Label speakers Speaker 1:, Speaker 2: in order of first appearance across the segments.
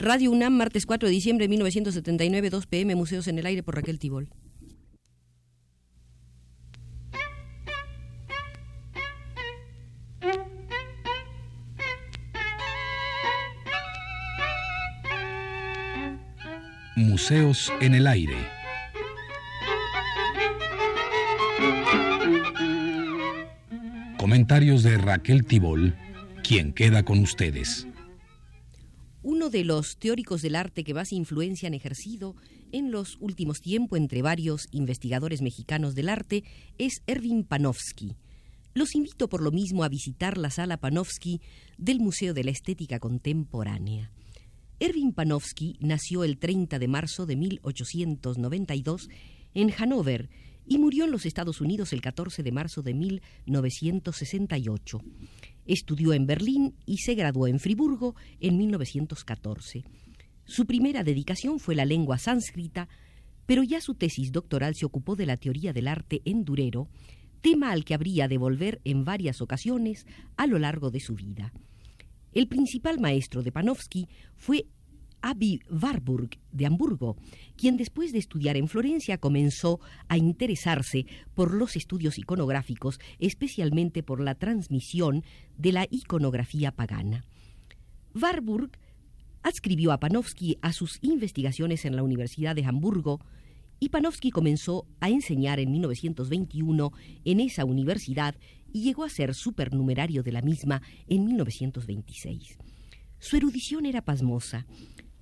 Speaker 1: Radio UNAM, martes 4 de diciembre de 1979, 2 pm, Museos en el Aire por Raquel Tibol.
Speaker 2: Museos en el Aire. Comentarios de Raquel Tibol, quien queda con ustedes.
Speaker 1: Uno de los teóricos del arte que más influencia han ejercido en los últimos tiempos entre varios investigadores mexicanos del arte es Erwin Panofsky. Los invito por lo mismo a visitar la sala Panofsky del Museo de la Estética Contemporánea. Erwin Panofsky nació el 30 de marzo de 1892 en Hannover y murió en los Estados Unidos el 14 de marzo de 1968. Estudió en Berlín y se graduó en Friburgo en 1914. Su primera dedicación fue la lengua sánscrita, pero ya su tesis doctoral se ocupó de la teoría del arte en Durero, tema al que habría de volver en varias ocasiones a lo largo de su vida. El principal maestro de Panofsky fue Abi Warburg de Hamburgo, quien después de estudiar en Florencia comenzó a interesarse por los estudios iconográficos, especialmente por la transmisión de la iconografía pagana. Warburg adscribió a Panofsky a sus investigaciones en la Universidad de Hamburgo y Panofsky comenzó a enseñar en 1921 en esa universidad y llegó a ser supernumerario de la misma en 1926. Su erudición era pasmosa.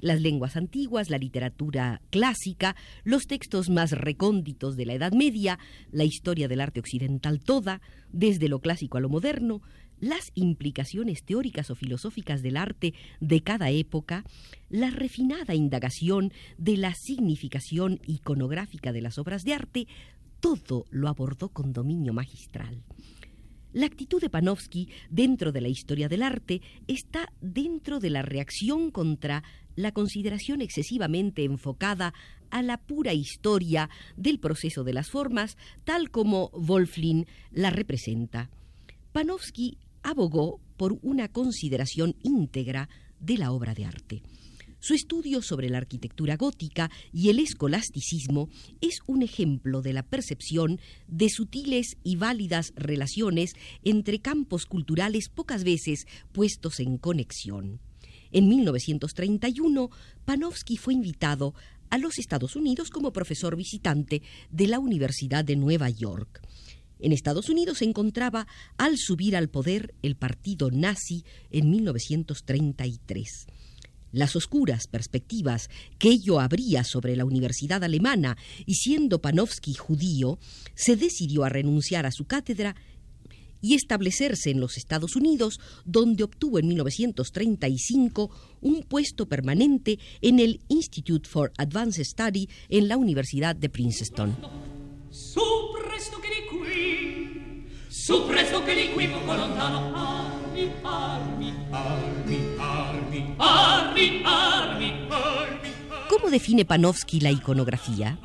Speaker 1: Las lenguas antiguas, la literatura clásica, los textos más recónditos de la Edad Media, la historia del arte occidental toda, desde lo clásico a lo moderno, las implicaciones teóricas o filosóficas del arte de cada época, la refinada indagación de la significación iconográfica de las obras de arte, todo lo abordó con dominio magistral. La actitud de Panofsky dentro de la historia del arte está dentro de la reacción contra la consideración excesivamente enfocada a la pura historia del proceso de las formas, tal como Wolflin la representa. Panofsky abogó por una consideración íntegra de la obra de arte. Su estudio sobre la arquitectura gótica y el escolasticismo es un ejemplo de la percepción de sutiles y válidas relaciones entre campos culturales pocas veces puestos en conexión. En 1931, Panofsky fue invitado a los Estados Unidos como profesor visitante de la Universidad de Nueva York. En Estados Unidos se encontraba al subir al poder el partido nazi en 1933 las oscuras perspectivas que ello abría sobre la universidad alemana y siendo Panofsky judío, se decidió a renunciar a su cátedra y establecerse en los Estados Unidos, donde obtuvo en 1935 un puesto permanente en el Institute for Advanced Study en la Universidad de Princeton. ¿Cómo define Panofsky la iconografía?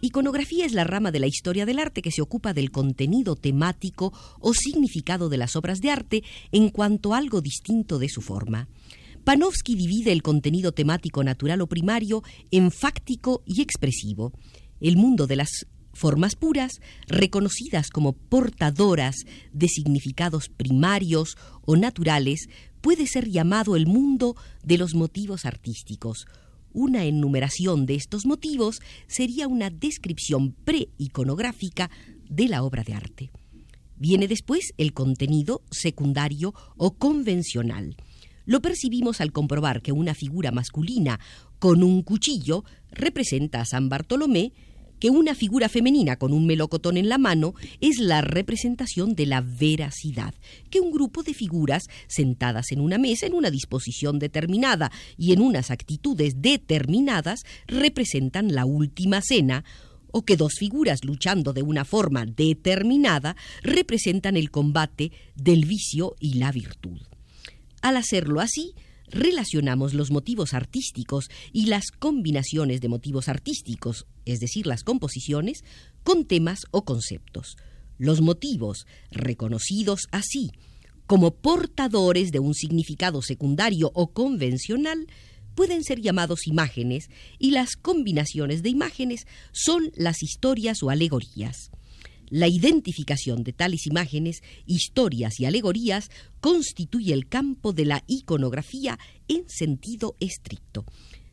Speaker 1: Iconografía es la rama de la historia del arte que se ocupa del contenido temático o significado de las obras de arte en cuanto algo distinto de su forma. Panofsky divide el contenido temático natural o primario en fáctico y expresivo. El mundo de las formas puras, reconocidas como portadoras de significados primarios o naturales, puede ser llamado el mundo de los motivos artísticos. Una enumeración de estos motivos sería una descripción pre-iconográfica de la obra de arte. Viene después el contenido secundario o convencional. Lo percibimos al comprobar que una figura masculina con un cuchillo representa a San Bartolomé que una figura femenina con un melocotón en la mano es la representación de la veracidad, que un grupo de figuras sentadas en una mesa en una disposición determinada y en unas actitudes determinadas representan la última cena, o que dos figuras luchando de una forma determinada representan el combate del vicio y la virtud. Al hacerlo así, relacionamos los motivos artísticos y las combinaciones de motivos artísticos, es decir, las composiciones, con temas o conceptos. Los motivos, reconocidos así como portadores de un significado secundario o convencional, pueden ser llamados imágenes y las combinaciones de imágenes son las historias o alegorías. La identificación de tales imágenes, historias y alegorías constituye el campo de la iconografía en sentido estricto.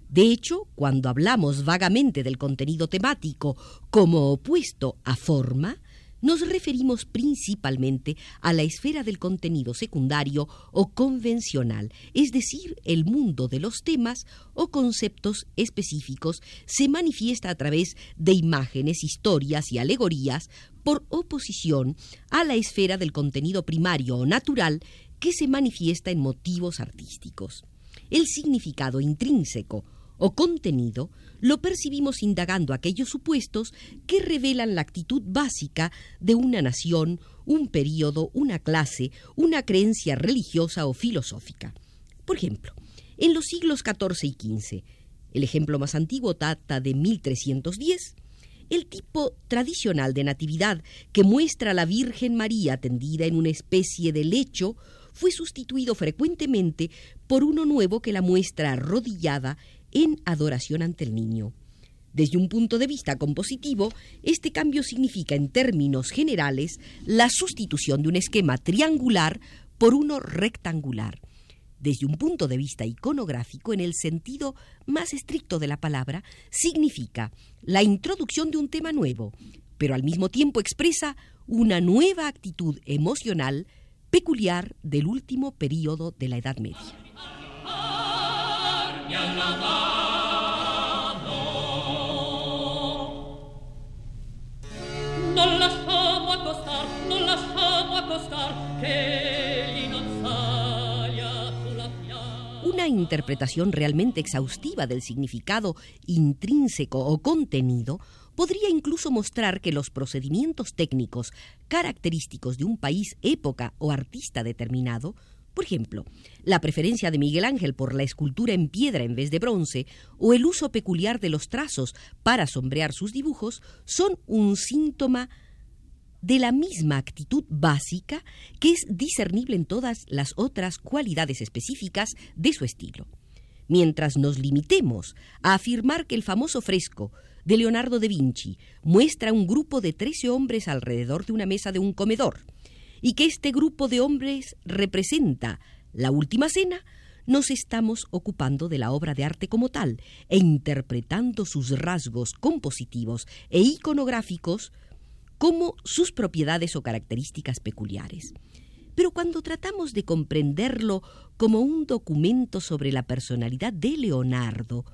Speaker 1: De hecho, cuando hablamos vagamente del contenido temático como opuesto a forma, nos referimos principalmente a la esfera del contenido secundario o convencional, es decir, el mundo de los temas o conceptos específicos se manifiesta a través de imágenes, historias y alegorías, por oposición a la esfera del contenido primario o natural que se manifiesta en motivos artísticos. El significado intrínseco o contenido lo percibimos indagando aquellos supuestos que revelan la actitud básica de una nación, un período, una clase, una creencia religiosa o filosófica. Por ejemplo, en los siglos XIV y XV, el ejemplo más antiguo data de 1310, el tipo tradicional de natividad que muestra a la Virgen María tendida en una especie de lecho fue sustituido frecuentemente por uno nuevo que la muestra arrodillada en adoración ante el niño. Desde un punto de vista compositivo, este cambio significa en términos generales la sustitución de un esquema triangular por uno rectangular. Desde un punto de vista iconográfico, en el sentido más estricto de la palabra, significa la introducción de un tema nuevo, pero al mismo tiempo expresa una nueva actitud emocional peculiar del último período de la Edad Media. Una interpretación realmente exhaustiva del significado intrínseco o contenido podría incluso mostrar que los procedimientos técnicos característicos de un país, época o artista determinado por ejemplo, la preferencia de Miguel Ángel por la escultura en piedra en vez de bronce o el uso peculiar de los trazos para sombrear sus dibujos son un síntoma de la misma actitud básica que es discernible en todas las otras cualidades específicas de su estilo. Mientras nos limitemos a afirmar que el famoso fresco de Leonardo da Vinci muestra un grupo de trece hombres alrededor de una mesa de un comedor, y que este grupo de hombres representa la última cena, nos estamos ocupando de la obra de arte como tal e interpretando sus rasgos compositivos e iconográficos como sus propiedades o características peculiares. Pero cuando tratamos de comprenderlo como un documento sobre la personalidad de Leonardo,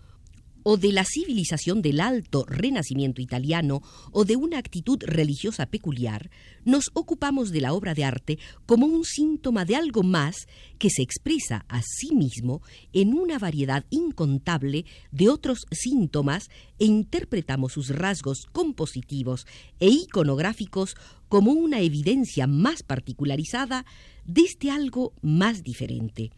Speaker 1: o de la civilización del alto renacimiento italiano o de una actitud religiosa peculiar, nos ocupamos de la obra de arte como un síntoma de algo más que se expresa a sí mismo en una variedad incontable de otros síntomas e interpretamos sus rasgos compositivos e iconográficos como una evidencia más particularizada de este algo más diferente.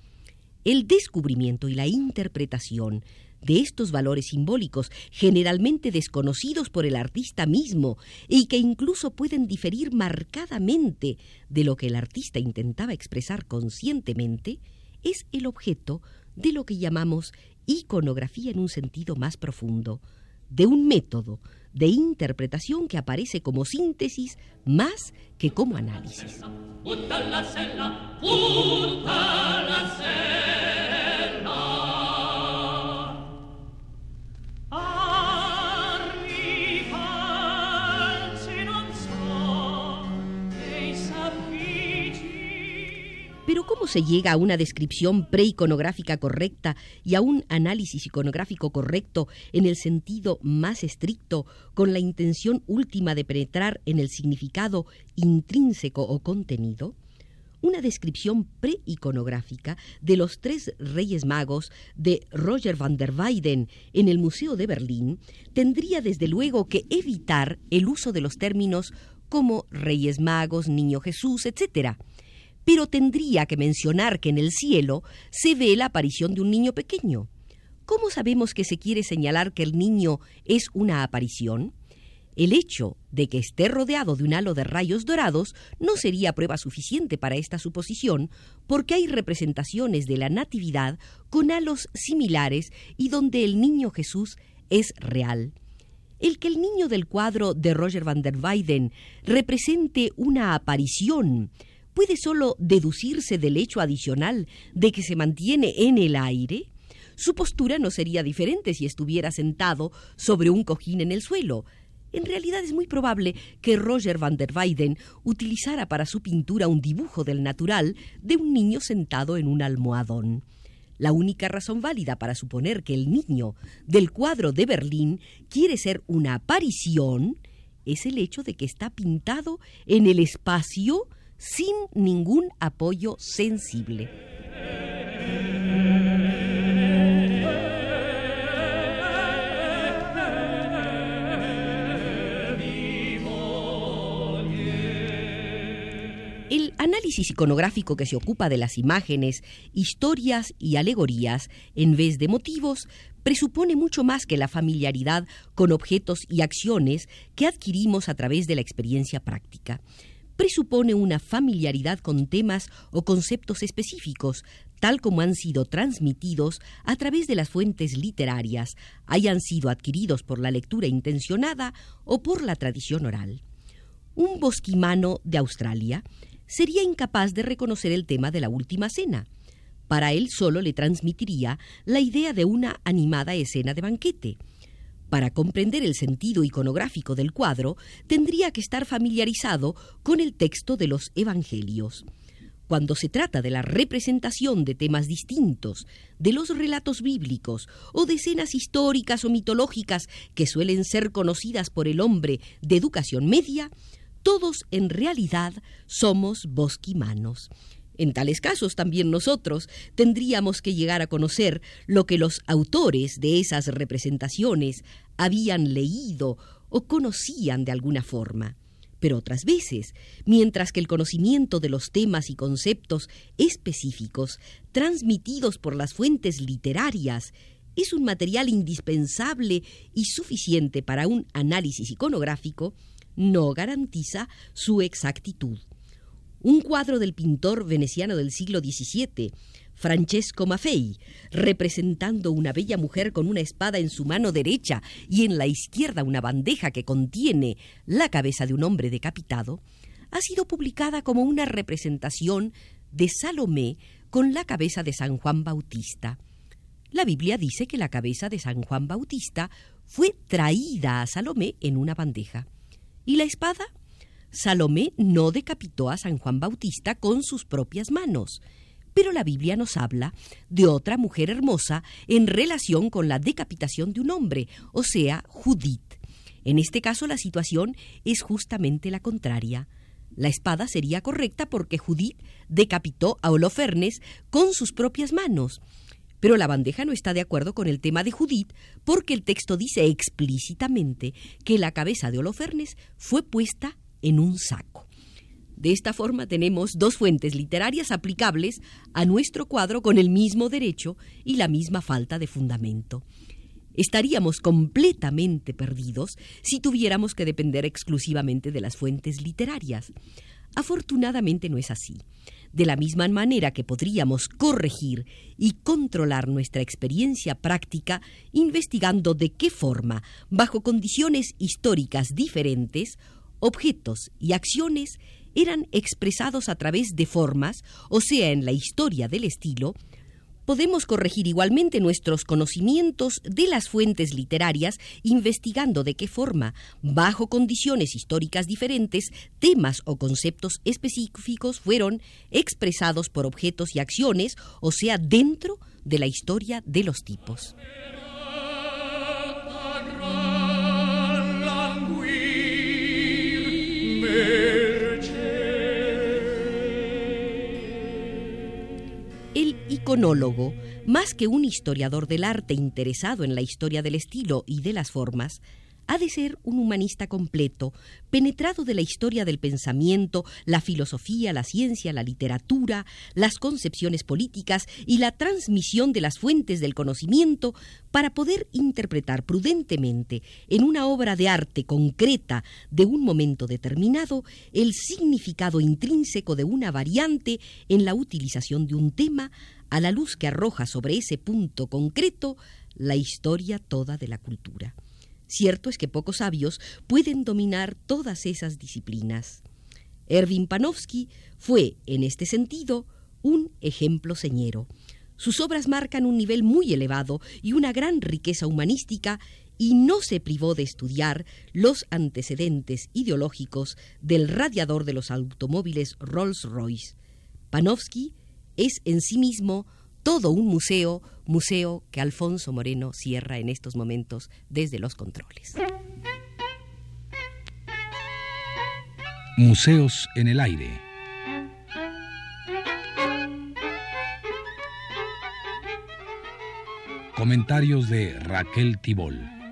Speaker 1: El descubrimiento y la interpretación de estos valores simbólicos, generalmente desconocidos por el artista mismo y que incluso pueden diferir marcadamente de lo que el artista intentaba expresar conscientemente, es el objeto de lo que llamamos iconografía en un sentido más profundo, de un método de interpretación que aparece como síntesis más que como análisis. ¿Cómo se llega a una descripción preiconográfica correcta y a un análisis iconográfico correcto en el sentido más estricto, con la intención última de penetrar en el significado intrínseco o contenido? Una descripción preiconográfica de los tres Reyes Magos de Roger van der Weyden en el Museo de Berlín tendría desde luego que evitar el uso de los términos como Reyes Magos, Niño Jesús, etc., pero tendría que mencionar que en el cielo se ve la aparición de un niño pequeño. ¿Cómo sabemos que se quiere señalar que el niño es una aparición? El hecho de que esté rodeado de un halo de rayos dorados no sería prueba suficiente para esta suposición, porque hay representaciones de la Natividad con halos similares y donde el niño Jesús es real. El que el niño del cuadro de Roger van der Weyden represente una aparición puede solo deducirse del hecho adicional de que se mantiene en el aire. Su postura no sería diferente si estuviera sentado sobre un cojín en el suelo, en realidad es muy probable que Roger van der Weyden utilizara para su pintura un dibujo del natural de un niño sentado en un almohadón. La única razón válida para suponer que el niño del cuadro de Berlín quiere ser una aparición es el hecho de que está pintado en el espacio sin ningún apoyo sensible. análisis iconográfico que se ocupa de las imágenes, historias y alegorías en vez de motivos presupone mucho más que la familiaridad con objetos y acciones que adquirimos a través de la experiencia práctica. Presupone una familiaridad con temas o conceptos específicos, tal como han sido transmitidos a través de las fuentes literarias, hayan sido adquiridos por la lectura intencionada o por la tradición oral. Un bosquimano de Australia sería incapaz de reconocer el tema de la última cena. Para él solo le transmitiría la idea de una animada escena de banquete. Para comprender el sentido iconográfico del cuadro, tendría que estar familiarizado con el texto de los Evangelios. Cuando se trata de la representación de temas distintos, de los relatos bíblicos o de escenas históricas o mitológicas que suelen ser conocidas por el hombre de educación media, todos en realidad somos bosquimanos. En tales casos también nosotros tendríamos que llegar a conocer lo que los autores de esas representaciones habían leído o conocían de alguna forma. Pero otras veces, mientras que el conocimiento de los temas y conceptos específicos transmitidos por las fuentes literarias es un material indispensable y suficiente para un análisis iconográfico, no garantiza su exactitud. Un cuadro del pintor veneciano del siglo XVII, Francesco Maffei, representando una bella mujer con una espada en su mano derecha y en la izquierda una bandeja que contiene la cabeza de un hombre decapitado, ha sido publicada como una representación de Salomé con la cabeza de San Juan Bautista. La Biblia dice que la cabeza de San Juan Bautista fue traída a Salomé en una bandeja. ¿Y la espada? Salomé no decapitó a San Juan Bautista con sus propias manos, pero la Biblia nos habla de otra mujer hermosa en relación con la decapitación de un hombre, o sea, Judith. En este caso la situación es justamente la contraria. La espada sería correcta porque Judith decapitó a Holofernes con sus propias manos. Pero la bandeja no está de acuerdo con el tema de Judith porque el texto dice explícitamente que la cabeza de Holofernes fue puesta en un saco. De esta forma tenemos dos fuentes literarias aplicables a nuestro cuadro con el mismo derecho y la misma falta de fundamento. Estaríamos completamente perdidos si tuviéramos que depender exclusivamente de las fuentes literarias. Afortunadamente no es así. De la misma manera que podríamos corregir y controlar nuestra experiencia práctica investigando de qué forma, bajo condiciones históricas diferentes, objetos y acciones eran expresados a través de formas, o sea, en la historia del estilo, Podemos corregir igualmente nuestros conocimientos de las fuentes literarias investigando de qué forma, bajo condiciones históricas diferentes, temas o conceptos específicos fueron expresados por objetos y acciones, o sea, dentro de la historia de los tipos. Iconólogo, más que un historiador del arte interesado en la historia del estilo y de las formas, ha de ser un humanista completo, penetrado de la historia del pensamiento, la filosofía, la ciencia, la literatura, las concepciones políticas y la transmisión de las fuentes del conocimiento para poder interpretar prudentemente en una obra de arte concreta de un momento determinado el significado intrínseco de una variante en la utilización de un tema a la luz que arroja sobre ese punto concreto la historia toda de la cultura. Cierto es que pocos sabios pueden dominar todas esas disciplinas. Erwin Panofsky fue, en este sentido, un ejemplo señero. Sus obras marcan un nivel muy elevado y una gran riqueza humanística y no se privó de estudiar los antecedentes ideológicos del radiador de los automóviles Rolls-Royce. Panofsky es en sí mismo todo un museo, museo que Alfonso Moreno cierra en estos momentos desde los controles.
Speaker 2: Museos en el aire. Comentarios de Raquel Tibol.